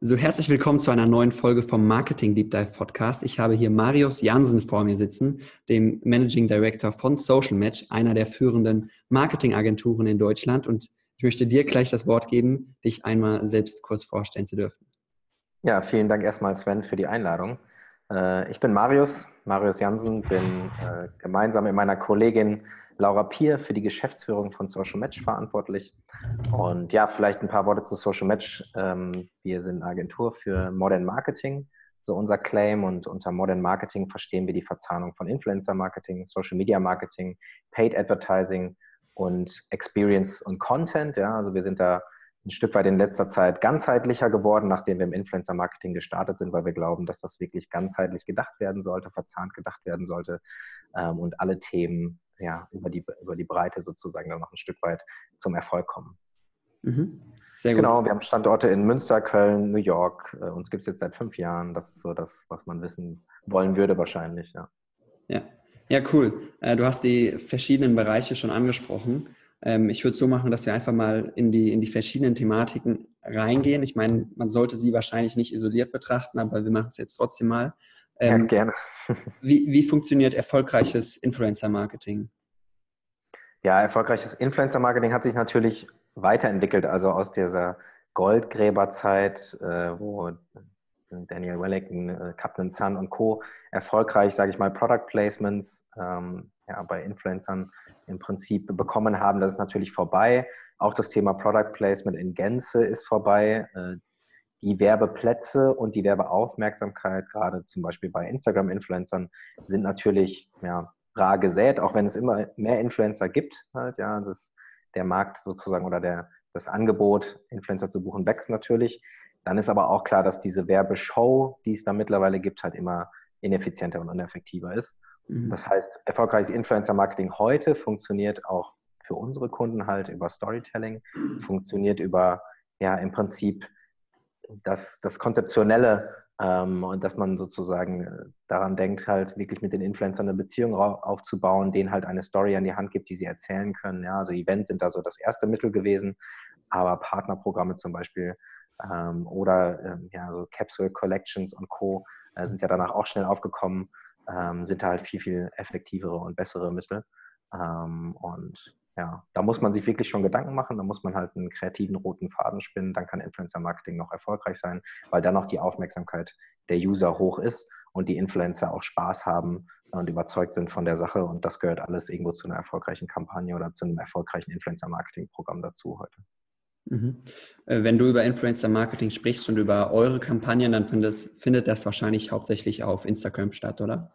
So, herzlich willkommen zu einer neuen Folge vom Marketing Deep Dive Podcast. Ich habe hier Marius Jansen vor mir sitzen, dem Managing Director von Social Match, einer der führenden Marketingagenturen in Deutschland. Und ich möchte dir gleich das Wort geben, dich einmal selbst kurz vorstellen zu dürfen. Ja, vielen Dank erstmal, Sven, für die Einladung. Äh, ich bin Marius, Marius Jansen, bin äh, gemeinsam mit meiner Kollegin Laura Pier für die Geschäftsführung von Social Match verantwortlich. Und ja, vielleicht ein paar Worte zu Social Match. Ähm, wir sind eine Agentur für Modern Marketing, so unser Claim. Und unter Modern Marketing verstehen wir die Verzahnung von Influencer Marketing, Social Media Marketing, Paid Advertising und Experience und Content. Ja, also wir sind da ein Stück weit in letzter Zeit ganzheitlicher geworden, nachdem wir im Influencer-Marketing gestartet sind, weil wir glauben, dass das wirklich ganzheitlich gedacht werden sollte, verzahnt gedacht werden sollte ähm, und alle Themen ja, über, die, über die Breite sozusagen dann noch ein Stück weit zum Erfolg kommen. Mhm. Sehr gut. Genau, wir haben Standorte in Münster, Köln, New York. Äh, uns gibt es jetzt seit fünf Jahren. Das ist so das, was man wissen wollen würde wahrscheinlich, ja. Ja, ja cool. Äh, du hast die verschiedenen Bereiche schon angesprochen. Ähm, ich würde es so machen, dass wir einfach mal in die, in die verschiedenen Thematiken reingehen. Ich meine, man sollte sie wahrscheinlich nicht isoliert betrachten, aber wir machen es jetzt trotzdem mal. Ähm, ja, gerne. wie, wie funktioniert erfolgreiches Influencer-Marketing? Ja, erfolgreiches Influencer-Marketing hat sich natürlich weiterentwickelt, also aus dieser Goldgräberzeit, äh, wo Daniel Wellington, äh, Captain Sun und Co. erfolgreich, sage ich mal, Product Placements ähm, ja, bei Influencern im Prinzip bekommen haben. Das ist natürlich vorbei. Auch das Thema Product Placement in Gänze ist vorbei. Äh, die Werbeplätze und die Werbeaufmerksamkeit, gerade zum Beispiel bei Instagram-Influencern, sind natürlich ja, rar gesät, auch wenn es immer mehr Influencer gibt. Halt, ja, das, der Markt sozusagen oder der, das Angebot, Influencer zu buchen, wächst natürlich. Dann ist aber auch klar, dass diese Werbeshow, die es da mittlerweile gibt, halt immer ineffizienter und ineffektiver ist. Mhm. Das heißt, erfolgreiches Influencer-Marketing heute funktioniert auch für unsere Kunden halt über Storytelling, funktioniert über ja im Prinzip das, das Konzeptionelle ähm, und dass man sozusagen äh, daran denkt, halt wirklich mit den Influencern eine Beziehung aufzubauen, denen halt eine Story an die Hand gibt, die sie erzählen können. Ja, also Events sind da so das erste Mittel gewesen, aber Partnerprogramme zum Beispiel ähm, oder ähm, ja, so Capsule Collections und Co. Äh, sind ja danach auch schnell aufgekommen, ähm, sind da halt viel, viel effektivere und bessere Mittel. Ähm, und ja, da muss man sich wirklich schon Gedanken machen, da muss man halt einen kreativen roten Faden spinnen, dann kann Influencer-Marketing noch erfolgreich sein, weil dann noch die Aufmerksamkeit der User hoch ist und die Influencer auch Spaß haben und überzeugt sind von der Sache und das gehört alles irgendwo zu einer erfolgreichen Kampagne oder zu einem erfolgreichen Influencer-Marketing-Programm dazu heute. Mhm. Äh, wenn du über Influencer-Marketing sprichst und über eure Kampagnen, dann findet, findet das wahrscheinlich hauptsächlich auf Instagram statt, oder?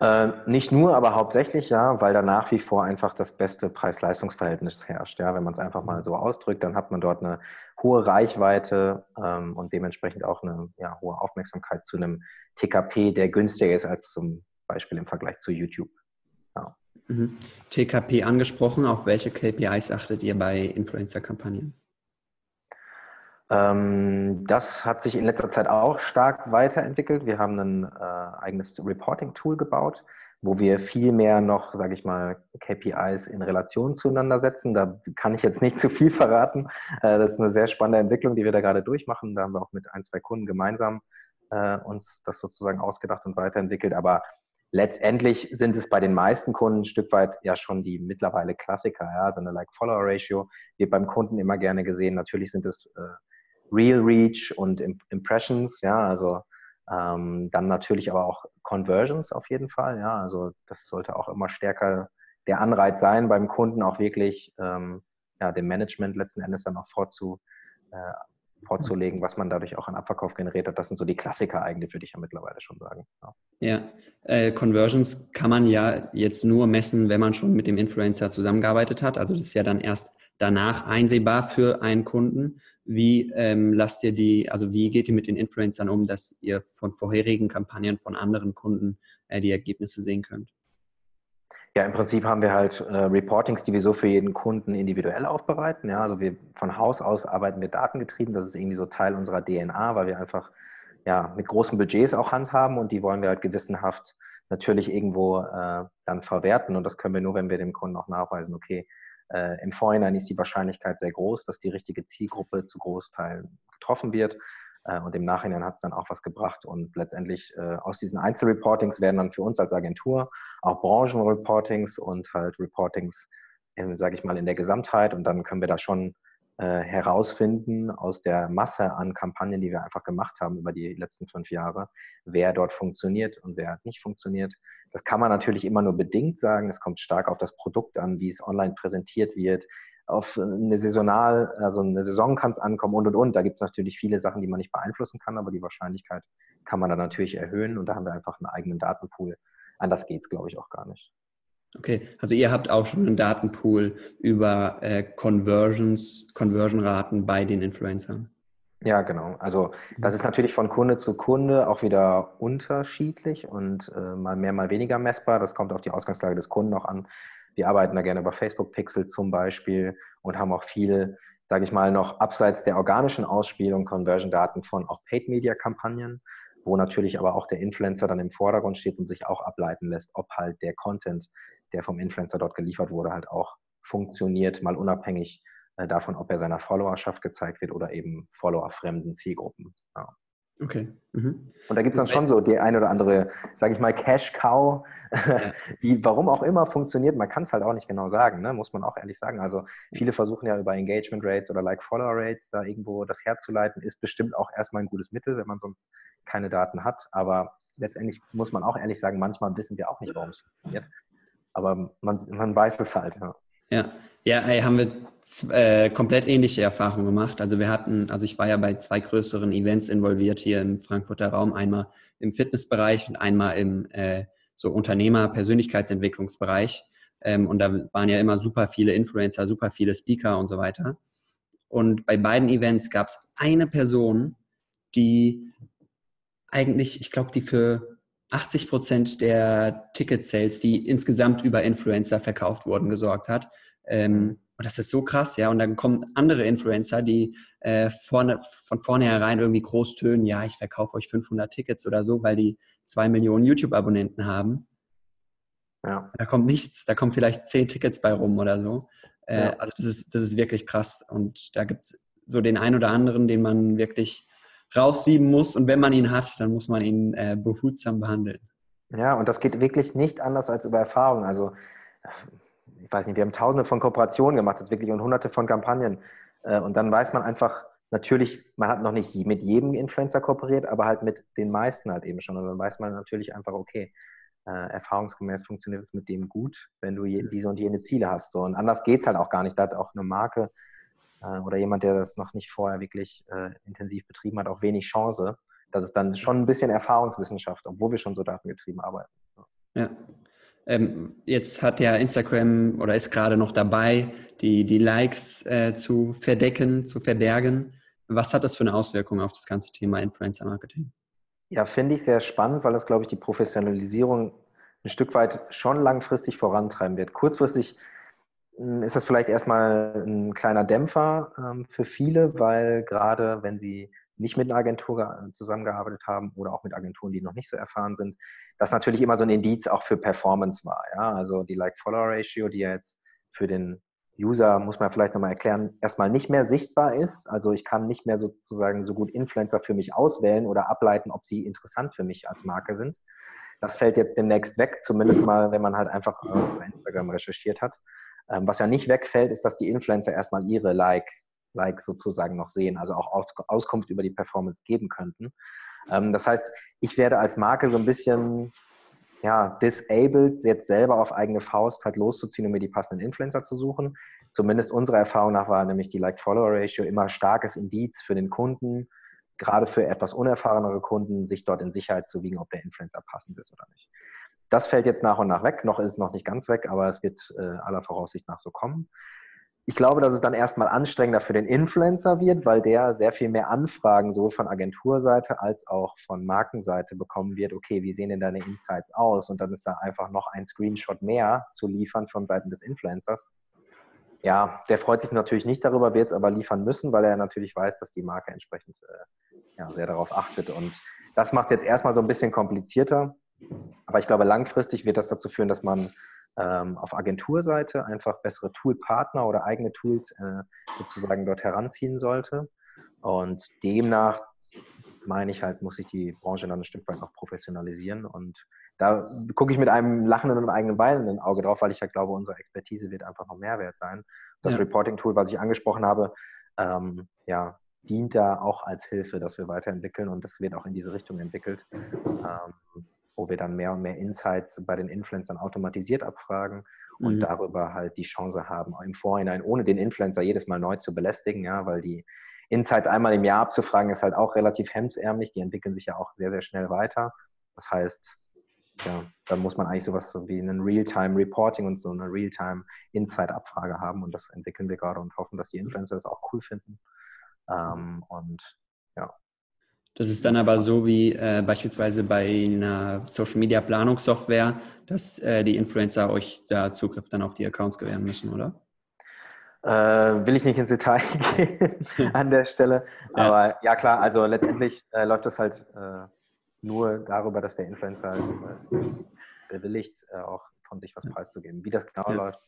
Äh, nicht nur, aber hauptsächlich ja, weil da nach wie vor einfach das beste Preis-Leistungs-Verhältnis herrscht. Ja, wenn man es einfach mal so ausdrückt, dann hat man dort eine hohe Reichweite ähm, und dementsprechend auch eine ja, hohe Aufmerksamkeit zu einem TKP, der günstiger ist als zum Beispiel im Vergleich zu YouTube. Ja. Mhm. TKP angesprochen, auf welche KPIs achtet ihr bei Influencer-Kampagnen? Ähm, das hat sich in letzter Zeit auch stark weiterentwickelt. Wir haben ein äh, eigenes Reporting-Tool gebaut, wo wir viel mehr noch, sage ich mal, KPIs in Relation zueinander setzen. Da kann ich jetzt nicht zu viel verraten. Äh, das ist eine sehr spannende Entwicklung, die wir da gerade durchmachen. Da haben wir auch mit ein, zwei Kunden gemeinsam äh, uns das sozusagen ausgedacht und weiterentwickelt. Aber letztendlich sind es bei den meisten Kunden ein Stück weit ja schon die mittlerweile Klassiker. Ja? Also eine Like-Follower-Ratio wird beim Kunden immer gerne gesehen. Natürlich sind es äh, Real Reach und Impressions, ja, also ähm, dann natürlich aber auch Conversions auf jeden Fall, ja, also das sollte auch immer stärker der Anreiz sein, beim Kunden auch wirklich ähm, ja, dem Management letzten Endes dann auch vorzu, äh, vorzulegen, was man dadurch auch an Abverkauf generiert hat. Das sind so die Klassiker eigentlich, würde ich ja mittlerweile schon sagen. Ja, ja. Äh, Conversions kann man ja jetzt nur messen, wenn man schon mit dem Influencer zusammengearbeitet hat. Also das ist ja dann erst danach einsehbar für einen Kunden. Wie ähm, lasst ihr die, also wie geht ihr mit den Influencern um, dass ihr von vorherigen Kampagnen von anderen Kunden äh, die Ergebnisse sehen könnt? Ja, im Prinzip haben wir halt äh, Reportings, die wir so für jeden Kunden individuell aufbereiten. Ja, also wir von Haus aus arbeiten wir datengetrieben. Das ist irgendwie so Teil unserer DNA, weil wir einfach ja, mit großen Budgets auch handhaben und die wollen wir halt gewissenhaft natürlich irgendwo äh, dann verwerten. Und das können wir nur, wenn wir dem Kunden auch nachweisen, okay, äh, im Vorhinein ist die Wahrscheinlichkeit sehr groß, dass die richtige Zielgruppe zu Großteilen getroffen wird. Äh, und im Nachhinein hat es dann auch was gebracht. Und letztendlich äh, aus diesen Einzelreportings werden dann für uns als Agentur auch Branchenreportings und halt Reportings, sage ich mal, in der Gesamtheit. Und dann können wir da schon äh, herausfinden aus der Masse an Kampagnen, die wir einfach gemacht haben über die letzten fünf Jahre, wer dort funktioniert und wer nicht funktioniert. Das kann man natürlich immer nur bedingt sagen. Es kommt stark auf das Produkt an, wie es online präsentiert wird, auf eine Saisonal, also eine Saison kann es ankommen und und und. Da gibt es natürlich viele Sachen, die man nicht beeinflussen kann, aber die Wahrscheinlichkeit kann man dann natürlich erhöhen und da haben wir einfach einen eigenen Datenpool. Anders geht es, glaube ich, auch gar nicht. Okay, also ihr habt auch schon einen Datenpool über äh, Conversions, Conversion-Raten bei den Influencern. Ja, genau. Also das ist natürlich von Kunde zu Kunde auch wieder unterschiedlich und äh, mal mehr, mal weniger messbar. Das kommt auf die Ausgangslage des Kunden auch an. Wir arbeiten da gerne über Facebook Pixel zum Beispiel und haben auch viel, sage ich mal, noch abseits der organischen Ausspielung Conversion-Daten von auch Paid-Media-Kampagnen, wo natürlich aber auch der Influencer dann im Vordergrund steht und sich auch ableiten lässt, ob halt der Content, der vom Influencer dort geliefert wurde, halt auch funktioniert, mal unabhängig äh, davon, ob er seiner Followerschaft gezeigt wird oder eben Follower-fremden Zielgruppen. Ja. Okay. Mhm. Und da gibt es dann schon so die eine oder andere, sage ich mal, Cash-Cow, die warum auch immer funktioniert. Man kann es halt auch nicht genau sagen, ne? muss man auch ehrlich sagen. Also viele versuchen ja über Engagement Rates oder Like-Follower Rates da irgendwo das herzuleiten. Ist bestimmt auch erstmal ein gutes Mittel, wenn man sonst keine Daten hat. Aber letztendlich muss man auch ehrlich sagen, manchmal wissen wir auch nicht, warum es funktioniert. Aber man, man weiß es halt. Ja. Ja, ja ey, haben wir äh, komplett ähnliche Erfahrungen gemacht. Also wir hatten, also ich war ja bei zwei größeren Events involviert hier im Frankfurter Raum, einmal im Fitnessbereich und einmal im äh, so Unternehmer-Persönlichkeitsentwicklungsbereich. Ähm, und da waren ja immer super viele Influencer, super viele Speaker und so weiter. Und bei beiden Events gab es eine Person, die eigentlich, ich glaube, die für 80 Prozent der Ticket-Sales, die insgesamt über Influencer verkauft wurden, gesorgt hat. Ähm, und das ist so krass, ja. Und dann kommen andere Influencer, die äh, vorne, von vornherein irgendwie groß tönen, ja, ich verkaufe euch 500 Tickets oder so, weil die zwei Millionen YouTube-Abonnenten haben. Ja. Da kommt nichts, da kommen vielleicht zehn Tickets bei rum oder so. Äh, ja. Also das ist, das ist wirklich krass. Und da gibt es so den einen oder anderen, den man wirklich raussieben muss. Und wenn man ihn hat, dann muss man ihn äh, behutsam behandeln. Ja, und das geht wirklich nicht anders als über Erfahrung. Also, ich weiß nicht, wir haben tausende von Kooperationen gemacht, das wirklich und hunderte von Kampagnen. Äh, und dann weiß man einfach, natürlich, man hat noch nicht mit jedem Influencer kooperiert, aber halt mit den meisten halt eben schon. Und dann weiß man natürlich einfach, okay, äh, erfahrungsgemäß funktioniert es mit dem gut, wenn du diese und jene Ziele hast. Und anders geht es halt auch gar nicht. Da hat auch eine Marke äh, oder jemand, der das noch nicht vorher wirklich äh, intensiv betrieben hat, auch wenig Chance. Das ist dann schon ein bisschen Erfahrungswissenschaft, obwohl wir schon so datengetrieben arbeiten. Ja. Ähm, jetzt hat ja Instagram oder ist gerade noch dabei, die, die Likes äh, zu verdecken, zu verbergen. Was hat das für eine Auswirkung auf das ganze Thema Influencer Marketing? Ja, finde ich sehr spannend, weil das, glaube ich, die Professionalisierung ein Stück weit schon langfristig vorantreiben wird. Kurzfristig ist das vielleicht erstmal ein kleiner Dämpfer ähm, für viele, weil gerade wenn sie nicht mit einer Agentur zusammengearbeitet haben oder auch mit Agenturen, die noch nicht so erfahren sind, das natürlich immer so ein Indiz auch für Performance war. Ja? Also die Like-Follower-Ratio, die ja jetzt für den User, muss man vielleicht nochmal erklären, erstmal nicht mehr sichtbar ist. Also ich kann nicht mehr sozusagen so gut Influencer für mich auswählen oder ableiten, ob sie interessant für mich als Marke sind. Das fällt jetzt demnächst weg, zumindest mal, wenn man halt einfach auf Instagram recherchiert hat. Ähm, was ja nicht wegfällt, ist, dass die Influencer erstmal ihre Like, Likes sozusagen noch sehen, also auch Auskunft über die Performance geben könnten. Ähm, das heißt, ich werde als Marke so ein bisschen ja, disabled, jetzt selber auf eigene Faust halt loszuziehen, um mir die passenden Influencer zu suchen. Zumindest unserer Erfahrung nach war nämlich die Like-Follower-Ratio immer starkes Indiz für den Kunden, gerade für etwas unerfahrenere Kunden, sich dort in Sicherheit zu wiegen, ob der Influencer passend ist oder nicht. Das fällt jetzt nach und nach weg. Noch ist es noch nicht ganz weg, aber es wird äh, aller Voraussicht nach so kommen. ich glaube, dass es dann erstmal anstrengender für den Influencer wird, weil der sehr viel mehr Anfragen sowohl von Agenturseite als auch von Markenseite bekommen wird. Okay, wie sehen denn deine Insights aus? Und dann ist da einfach noch ein Screenshot mehr zu liefern von Seiten des Influencers. Ja, der freut sich natürlich nicht darüber, wird es aber liefern müssen, weil er natürlich weiß, dass die Marke entsprechend äh, ja, sehr darauf achtet. Und das macht es jetzt erstmal so ein bisschen komplizierter. Aber ich glaube, langfristig wird das dazu führen, dass man ähm, auf Agenturseite einfach bessere Toolpartner oder eigene Tools äh, sozusagen dort heranziehen sollte. Und demnach meine ich halt, muss sich die Branche dann ein Stück weit noch professionalisieren. Und da gucke ich mit einem lachenden und eigenen Bein in Auge drauf, weil ich halt glaube, unsere Expertise wird einfach noch Mehrwert sein. Das ja. Reporting-Tool, was ich angesprochen habe, ähm, ja, dient da auch als Hilfe, dass wir weiterentwickeln und das wird auch in diese Richtung entwickelt. Ähm, wo wir dann mehr und mehr Insights bei den Influencern automatisiert abfragen und mhm. darüber halt die Chance haben, im Vorhinein, ohne den Influencer jedes Mal neu zu belästigen, ja, weil die Insights einmal im Jahr abzufragen, ist halt auch relativ hemdsärmlich. Die entwickeln sich ja auch sehr, sehr schnell weiter. Das heißt, ja, dann muss man eigentlich sowas so wie einen Real-Time-Reporting und so eine Real-Time-Insight-Abfrage haben. Und das entwickeln wir gerade und hoffen, dass die Influencer das auch cool finden. Ähm, und ja, das ist dann aber so wie äh, beispielsweise bei einer Social Media Planungssoftware, dass äh, die Influencer euch da Zugriff dann auf die Accounts gewähren müssen, oder? Äh, will ich nicht ins Detail gehen an der Stelle. Aber ja, ja klar, also letztendlich äh, läuft das halt äh, nur darüber, dass der Influencer äh, bewilligt, auch von sich was preiszugeben. Wie das genau ja. läuft,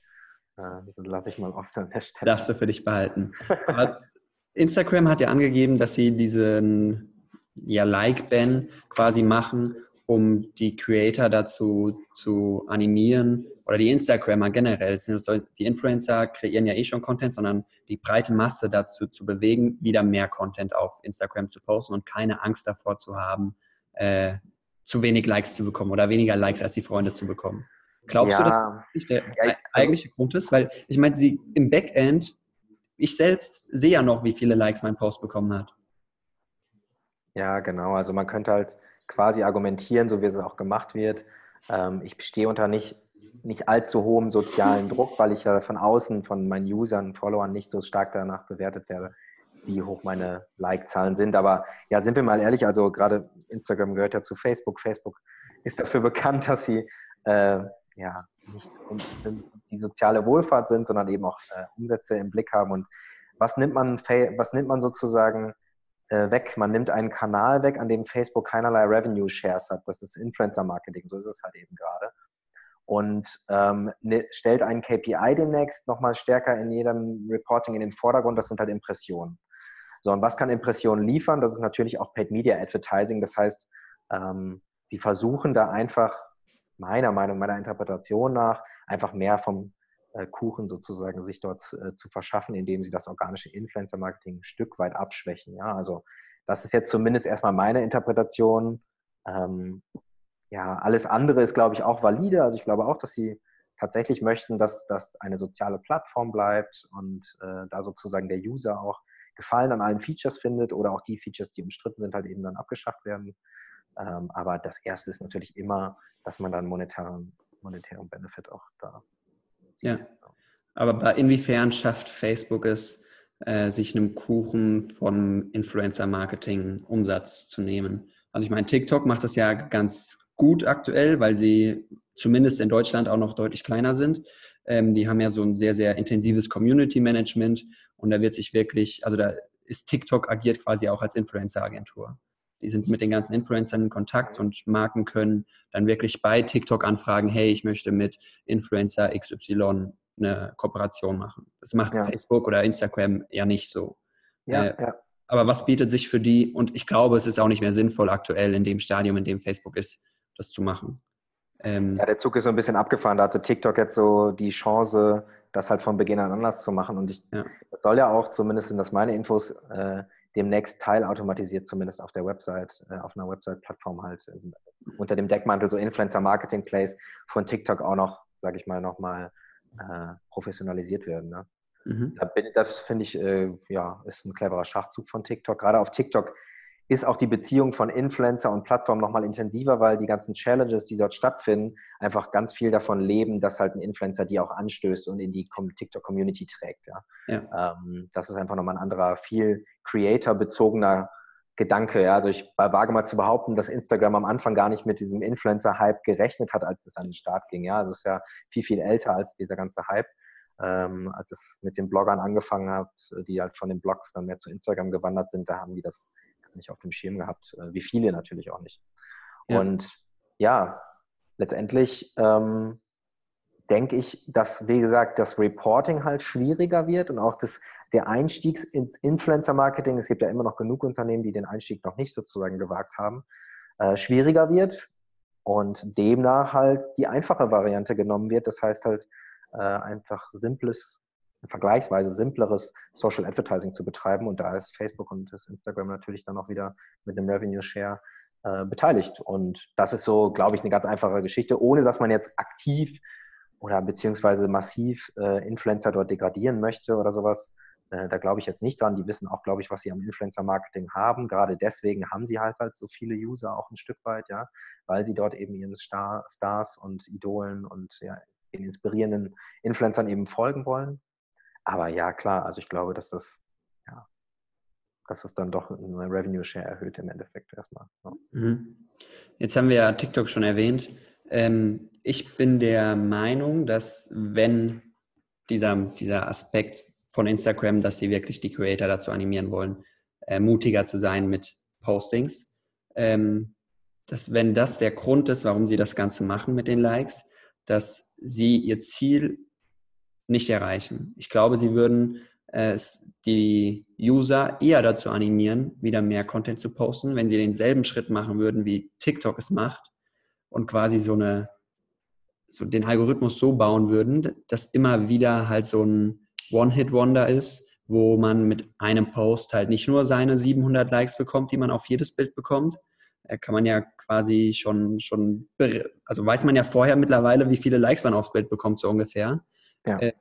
lasse ich mal offen an der Stelle. Darfst du für dich behalten. Instagram hat ja angegeben, dass sie diesen ja Like-Ban quasi machen, um die Creator dazu zu animieren oder die Instagrammer generell. Die Influencer kreieren ja eh schon Content, sondern die breite Masse dazu zu bewegen, wieder mehr Content auf Instagram zu posten und keine Angst davor zu haben, äh, zu wenig Likes zu bekommen oder weniger Likes als die Freunde zu bekommen. Glaubst ja. du, dass das der ja, eigentliche Grund ist? Weil ich meine, sie im Backend, ich selbst sehe ja noch, wie viele Likes mein Post bekommen hat. Ja, genau. Also man könnte halt quasi argumentieren, so wie es auch gemacht wird. Ähm, ich stehe unter nicht, nicht allzu hohem sozialen Druck, weil ich ja von außen, von meinen Usern, Followern nicht so stark danach bewertet werde, wie hoch meine Like-Zahlen sind. Aber ja, sind wir mal ehrlich, also gerade Instagram gehört ja zu Facebook. Facebook ist dafür bekannt, dass sie äh, ja nicht die soziale Wohlfahrt sind, sondern eben auch äh, Umsätze im Blick haben. Und was nimmt man, was nimmt man sozusagen weg. Man nimmt einen Kanal weg, an dem Facebook keinerlei Revenue Shares hat. Das ist Influencer Marketing, so ist es halt eben gerade. Und ähm, ne, stellt einen KPI demnächst nochmal stärker in jedem Reporting in den Vordergrund. Das sind halt Impressionen. So, und was kann Impressionen liefern? Das ist natürlich auch Paid Media Advertising. Das heißt, ähm, sie versuchen da einfach, meiner Meinung, meiner Interpretation nach, einfach mehr vom äh, Kuchen sozusagen sich dort äh, zu verschaffen, indem sie das organische Influencer-Marketing ein Stück weit abschwächen. Ja, also das ist jetzt zumindest erstmal meine Interpretation. Ähm, ja, alles andere ist, glaube ich, auch valide. Also ich glaube auch, dass sie tatsächlich möchten, dass das eine soziale Plattform bleibt und äh, da sozusagen der User auch Gefallen an allen Features findet oder auch die Features, die umstritten sind, halt eben dann abgeschafft werden. Ähm, aber das Erste ist natürlich immer, dass man dann monetären, monetären Benefit auch da ja. Aber inwiefern schafft Facebook es, äh, sich einem Kuchen von Influencer-Marketing Umsatz zu nehmen? Also ich meine, TikTok macht das ja ganz gut aktuell, weil sie zumindest in Deutschland auch noch deutlich kleiner sind. Ähm, die haben ja so ein sehr, sehr intensives Community-Management und da wird sich wirklich, also da ist TikTok agiert quasi auch als Influencer-Agentur. Die sind mit den ganzen Influencern in Kontakt und Marken können dann wirklich bei TikTok anfragen, hey, ich möchte mit Influencer XY eine Kooperation machen. Das macht ja. Facebook oder Instagram ja nicht so. Ja, äh, ja. Aber was bietet sich für die? Und ich glaube, es ist auch nicht mehr sinnvoll aktuell in dem Stadium, in dem Facebook ist, das zu machen. Ähm, ja, der Zug ist so ein bisschen abgefahren. Da hatte TikTok jetzt so die Chance, das halt von Beginn an anders zu machen. Und ich, ja. das soll ja auch, zumindest sind das meine Infos, äh, demnächst teilautomatisiert zumindest auf der Website, äh, auf einer Website-Plattform halt also unter dem Deckmantel so Influencer-Marketing-Plays von TikTok auch noch, sage ich mal, nochmal äh, professionalisiert werden. Ne? Mhm. Das finde ich, äh, ja, ist ein cleverer Schachzug von TikTok. Gerade auf TikTok ist auch die Beziehung von Influencer und Plattform nochmal intensiver, weil die ganzen Challenges, die dort stattfinden, einfach ganz viel davon leben, dass halt ein Influencer die auch anstößt und in die TikTok-Community trägt. Ja. ja. Ähm, das ist einfach nochmal ein anderer, viel Creator-bezogener Gedanke. Ja. Also ich wage mal zu behaupten, dass Instagram am Anfang gar nicht mit diesem Influencer-Hype gerechnet hat, als es an den Start ging. Ja. Also es ist ja viel, viel älter als dieser ganze Hype. Ähm, als es mit den Bloggern angefangen hat, die halt von den Blogs dann mehr zu Instagram gewandert sind, da haben die das nicht auf dem Schirm gehabt, äh, wie viele natürlich auch nicht. Ja. Und ja, letztendlich ähm, denke ich, dass, wie gesagt, das Reporting halt schwieriger wird und auch das, der Einstieg ins Influencer-Marketing, es gibt ja immer noch genug Unternehmen, die den Einstieg noch nicht sozusagen gewagt haben, äh, schwieriger wird und demnach halt die einfache Variante genommen wird. Das heißt halt äh, einfach simples vergleichsweise simpleres Social Advertising zu betreiben. Und da ist Facebook und das Instagram natürlich dann auch wieder mit einem Revenue Share äh, beteiligt. Und das ist so, glaube ich, eine ganz einfache Geschichte, ohne dass man jetzt aktiv oder beziehungsweise massiv äh, Influencer dort degradieren möchte oder sowas. Äh, da glaube ich jetzt nicht dran. Die wissen auch, glaube ich, was sie am Influencer-Marketing haben. Gerade deswegen haben sie halt halt so viele User auch ein Stück weit, ja, weil sie dort eben ihren Star Stars und Idolen und ja, den inspirierenden Influencern eben folgen wollen. Aber ja, klar, also ich glaube, dass das, ja, dass das dann doch eine Revenue Share erhöht im Endeffekt erstmal. Ja. Mhm. Jetzt haben wir ja TikTok schon erwähnt. Ähm, ich bin der Meinung, dass wenn dieser, dieser Aspekt von Instagram, dass sie wirklich die Creator dazu animieren wollen, äh, mutiger zu sein mit Postings, ähm, dass wenn das der Grund ist, warum sie das Ganze machen mit den Likes, dass sie ihr Ziel nicht erreichen. Ich glaube, sie würden es die User eher dazu animieren, wieder mehr Content zu posten, wenn sie denselben Schritt machen würden, wie TikTok es macht und quasi so eine so den Algorithmus so bauen würden, dass immer wieder halt so ein One-Hit-Wonder ist, wo man mit einem Post halt nicht nur seine 700 Likes bekommt, die man auf jedes Bild bekommt, äh, kann man ja quasi schon, schon, also weiß man ja vorher mittlerweile, wie viele Likes man aufs Bild bekommt, so ungefähr. Ja. Äh,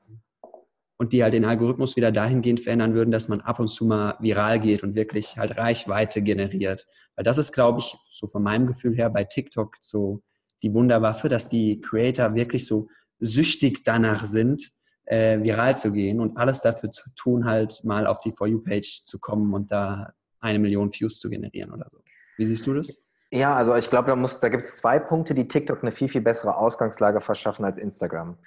und die halt den Algorithmus wieder dahingehend verändern würden, dass man ab und zu mal viral geht und wirklich halt Reichweite generiert. Weil das ist, glaube ich, so von meinem Gefühl her bei TikTok so die Wunderwaffe, dass die Creator wirklich so süchtig danach sind, äh, viral zu gehen und alles dafür zu tun, halt mal auf die For You-Page zu kommen und da eine Million Views zu generieren oder so. Wie siehst du das? Ja, also ich glaube, da, da gibt es zwei Punkte, die TikTok eine viel, viel bessere Ausgangslage verschaffen als Instagram.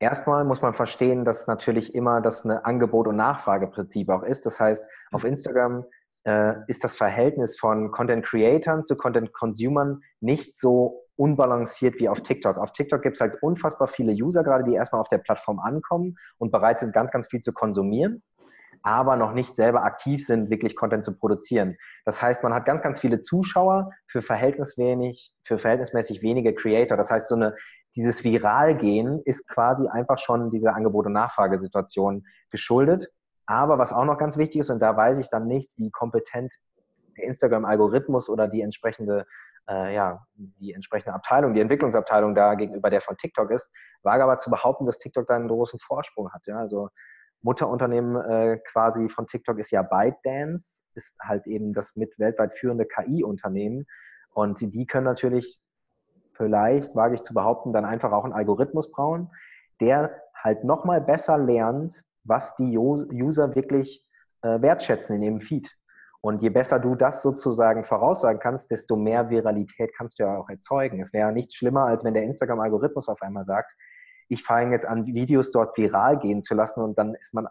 Erstmal muss man verstehen, dass natürlich immer das eine Angebot- und Nachfrageprinzip auch ist. Das heißt, auf Instagram äh, ist das Verhältnis von Content Creatern zu Content Consumern nicht so unbalanciert wie auf TikTok. Auf TikTok gibt es halt unfassbar viele User gerade, die erstmal auf der Plattform ankommen und bereit sind, ganz, ganz viel zu konsumieren, aber noch nicht selber aktiv sind, wirklich Content zu produzieren. Das heißt, man hat ganz, ganz viele Zuschauer für verhältnis wenig, für verhältnismäßig wenige Creator. Das heißt, so eine dieses Viralgehen ist quasi einfach schon dieser Angebot- und Nachfragesituation geschuldet. Aber was auch noch ganz wichtig ist, und da weiß ich dann nicht, wie kompetent der Instagram-Algorithmus oder die entsprechende, äh, ja, die entsprechende Abteilung, die Entwicklungsabteilung da gegenüber der von TikTok ist, wage aber zu behaupten, dass TikTok da einen großen Vorsprung hat. Ja? Also Mutterunternehmen äh, quasi von TikTok ist ja ByteDance, ist halt eben das mit weltweit führende KI-Unternehmen. Und die können natürlich vielleicht, wage ich zu behaupten, dann einfach auch einen Algorithmus bauen, der halt nochmal besser lernt, was die User wirklich äh, wertschätzen in ihrem Feed. Und je besser du das sozusagen voraussagen kannst, desto mehr Viralität kannst du ja auch erzeugen. Es wäre nichts schlimmer, als wenn der Instagram-Algorithmus auf einmal sagt, ich fange jetzt an, Videos dort viral gehen zu lassen und dann ist man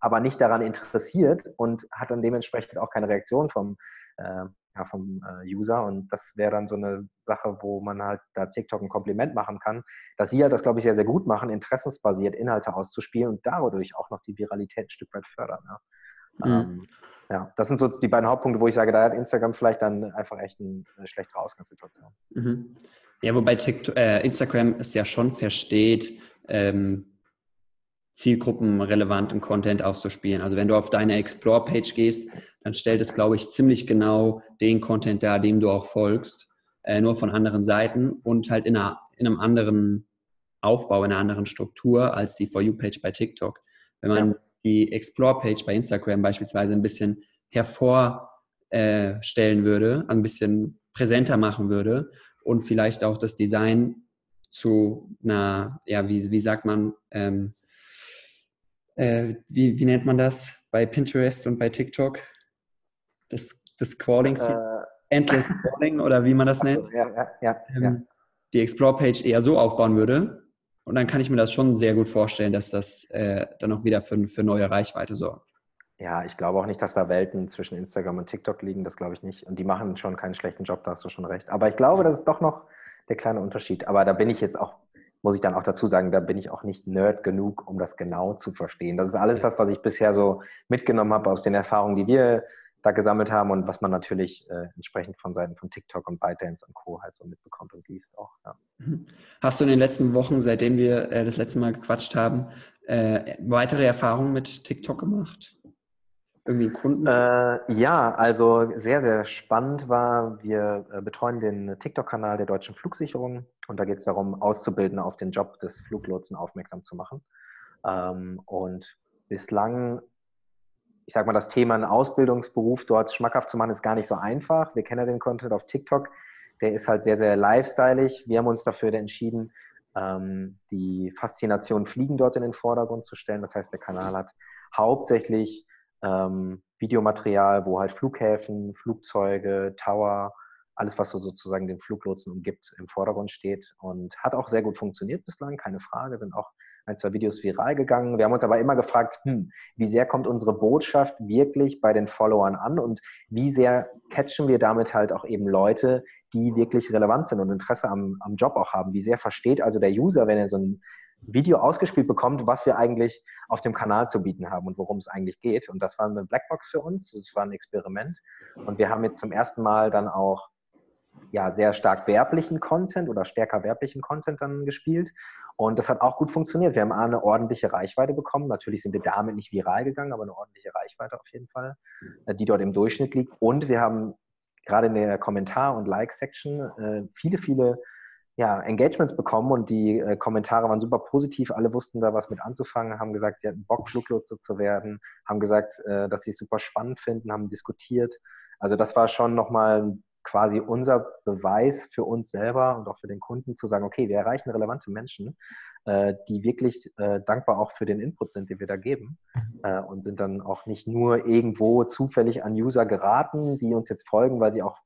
aber nicht daran interessiert und hat dann dementsprechend auch keine Reaktion vom, äh, ja, vom äh, User. Und das wäre dann so eine Sache, wo man halt da TikTok ein Kompliment machen kann, dass sie halt das, glaube ich, sehr, sehr gut machen, interessensbasiert Inhalte auszuspielen und dadurch auch noch die Viralität ein Stück weit fördern. Ja. Mhm. Ähm, ja, das sind so die beiden Hauptpunkte, wo ich sage, da hat Instagram vielleicht dann einfach echt eine schlechtere Ausgangssituation. Mhm. Ja, wobei TikTok, äh, Instagram es ja schon versteht, ähm, zielgruppenrelevanten Content auszuspielen. Also wenn du auf deine Explore-Page gehst, dann stellt es, glaube ich, ziemlich genau den Content dar, dem du auch folgst, äh, nur von anderen Seiten und halt in, einer, in einem anderen Aufbau, in einer anderen Struktur als die For You-Page bei TikTok. Wenn man ja. die Explore-Page bei Instagram beispielsweise ein bisschen hervor äh, würde, ein bisschen präsenter machen würde und vielleicht auch das Design zu einer, ja, wie, wie sagt man, ähm, äh, wie, wie nennt man das bei Pinterest und bei TikTok? Das, das Scrolling, äh, Endless Scrolling oder wie man das nennt. Ja, ja, ja, ähm, die Explore-Page eher so aufbauen würde. Und dann kann ich mir das schon sehr gut vorstellen, dass das äh, dann auch wieder für, für neue Reichweite sorgt. Ja, ich glaube auch nicht, dass da Welten zwischen Instagram und TikTok liegen, das glaube ich nicht. Und die machen schon keinen schlechten Job, da hast du schon recht. Aber ich glaube, das ist doch noch der kleine Unterschied. Aber da bin ich jetzt auch muss ich dann auch dazu sagen, da bin ich auch nicht nerd genug, um das genau zu verstehen. Das ist alles das, was ich bisher so mitgenommen habe aus den Erfahrungen, die wir da gesammelt haben und was man natürlich äh, entsprechend von Seiten von TikTok und ByteDance und Co. halt so mitbekommt und liest auch. Ja. Mhm. Hast du in den letzten Wochen, seitdem wir äh, das letzte Mal gequatscht haben, äh, weitere Erfahrungen mit TikTok gemacht? irgendwie Kunden? Äh, ja, also sehr, sehr spannend war, wir äh, betreuen den TikTok-Kanal der Deutschen Flugsicherung und da geht es darum, Auszubildende auf den Job des Fluglotsen aufmerksam zu machen. Ähm, und bislang, ich sag mal, das Thema einen Ausbildungsberuf dort schmackhaft zu machen, ist gar nicht so einfach. Wir kennen ja den Content auf TikTok, der ist halt sehr, sehr lifestyleig. Wir haben uns dafür entschieden, ähm, die Faszination Fliegen dort in den Vordergrund zu stellen. Das heißt, der Kanal hat hauptsächlich ähm, Videomaterial, wo halt Flughäfen, Flugzeuge, Tower, alles, was so sozusagen den Fluglotsen umgibt, im Vordergrund steht und hat auch sehr gut funktioniert bislang, keine Frage, sind auch ein, zwei Videos viral gegangen. Wir haben uns aber immer gefragt, hm, wie sehr kommt unsere Botschaft wirklich bei den Followern an und wie sehr catchen wir damit halt auch eben Leute, die wirklich relevant sind und Interesse am, am Job auch haben. Wie sehr versteht also der User, wenn er so ein Video ausgespielt bekommt, was wir eigentlich auf dem Kanal zu bieten haben und worum es eigentlich geht. Und das war eine Blackbox für uns, das war ein Experiment. Und wir haben jetzt zum ersten Mal dann auch ja, sehr stark werblichen Content oder stärker werblichen Content dann gespielt. Und das hat auch gut funktioniert. Wir haben eine ordentliche Reichweite bekommen. Natürlich sind wir damit nicht viral gegangen, aber eine ordentliche Reichweite auf jeden Fall, äh, die dort im Durchschnitt liegt. Und wir haben gerade in der Kommentar- und Like-Section äh, viele, viele ja, Engagements bekommen und die äh, Kommentare waren super positiv. Alle wussten da was mit anzufangen, haben gesagt, sie hatten Bock, Fluglotse zu werden, haben gesagt, äh, dass sie es super spannend finden, haben diskutiert. Also das war schon nochmal quasi unser Beweis für uns selber und auch für den Kunden zu sagen, okay, wir erreichen relevante Menschen, äh, die wirklich äh, dankbar auch für den Input sind, den wir da geben äh, und sind dann auch nicht nur irgendwo zufällig an User geraten, die uns jetzt folgen, weil sie auch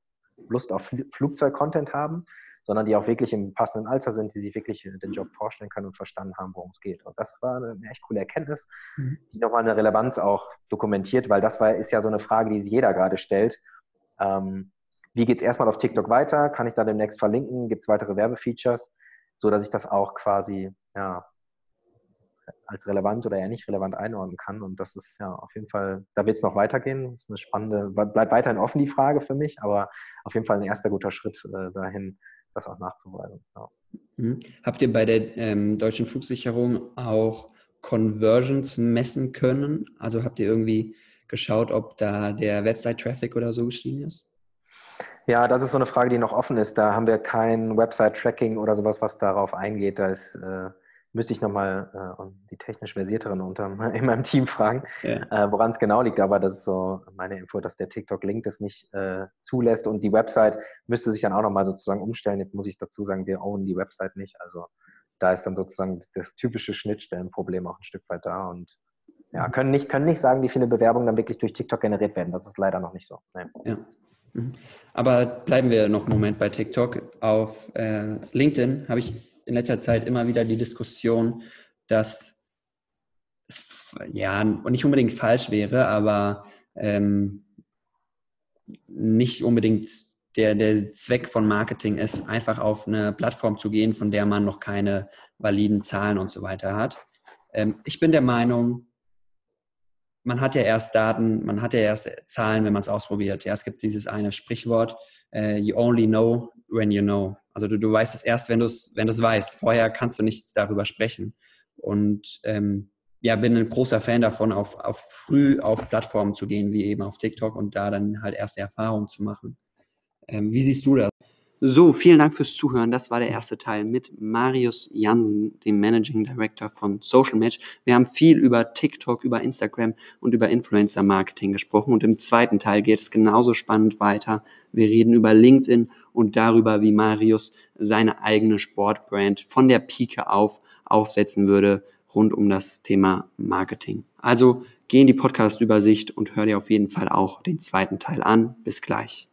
Lust auf Flugzeug-Content haben, sondern die auch wirklich im passenden Alter sind, die sich wirklich den Job vorstellen können und verstanden haben, worum es geht. Und das war eine echt coole Erkenntnis, mhm. die nochmal eine Relevanz auch dokumentiert, weil das war, ist ja so eine Frage, die sich jeder gerade stellt. Ähm, wie geht es erstmal auf TikTok weiter? Kann ich da demnächst verlinken? Gibt es weitere Werbefeatures? So dass ich das auch quasi ja, als relevant oder eher nicht relevant einordnen kann. Und das ist ja auf jeden Fall, da wird es noch weitergehen. Das ist eine spannende, bleibt weiterhin offen die Frage für mich, aber auf jeden Fall ein erster guter Schritt äh, dahin, das auch nachzuweisen. Ja. Mhm. Habt ihr bei der ähm, deutschen Flugsicherung auch Conversions messen können? Also habt ihr irgendwie geschaut, ob da der Website-Traffic oder so gestiegen ist? Ja, das ist so eine Frage, die noch offen ist. Da haben wir kein Website-Tracking oder sowas, was darauf eingeht. Da ist äh, müsste ich nochmal äh, die technisch Versierteren unter in meinem Team fragen, ja. äh, woran es genau liegt. Aber das ist so meine Info, dass der TikTok-Link das nicht äh, zulässt und die Website müsste sich dann auch nochmal sozusagen umstellen. Jetzt muss ich dazu sagen, wir ownen die Website nicht. Also da ist dann sozusagen das typische Schnittstellenproblem auch ein Stück weit da und ja, können nicht, können nicht sagen, wie viele Bewerbungen dann wirklich durch TikTok generiert werden. Das ist leider noch nicht so. Nee. Ja. Mhm. Aber bleiben wir noch einen Moment bei TikTok. Auf äh, LinkedIn habe ich in letzter Zeit immer wieder die Diskussion, dass es ja nicht unbedingt falsch wäre, aber ähm, nicht unbedingt der, der Zweck von Marketing ist, einfach auf eine Plattform zu gehen, von der man noch keine validen Zahlen und so weiter hat. Ähm, ich bin der Meinung, man hat ja erst Daten, man hat ja erst Zahlen, wenn man es ausprobiert. Ja, es gibt dieses eine Sprichwort, uh, you only know when you know. Also du, du weißt es erst, wenn du es wenn weißt. Vorher kannst du nichts darüber sprechen. Und ähm, ja, bin ein großer Fan davon, auf, auf früh auf Plattformen zu gehen, wie eben auf TikTok und da dann halt erste Erfahrungen zu machen. Ähm, wie siehst du das? So, vielen Dank fürs Zuhören. Das war der erste Teil mit Marius Jansen, dem Managing Director von Social Match. Wir haben viel über TikTok, über Instagram und über Influencer Marketing gesprochen. Und im zweiten Teil geht es genauso spannend weiter. Wir reden über LinkedIn und darüber, wie Marius seine eigene Sportbrand von der Pike auf aufsetzen würde rund um das Thema Marketing. Also geh in die Podcast-Übersicht und hör dir auf jeden Fall auch den zweiten Teil an. Bis gleich.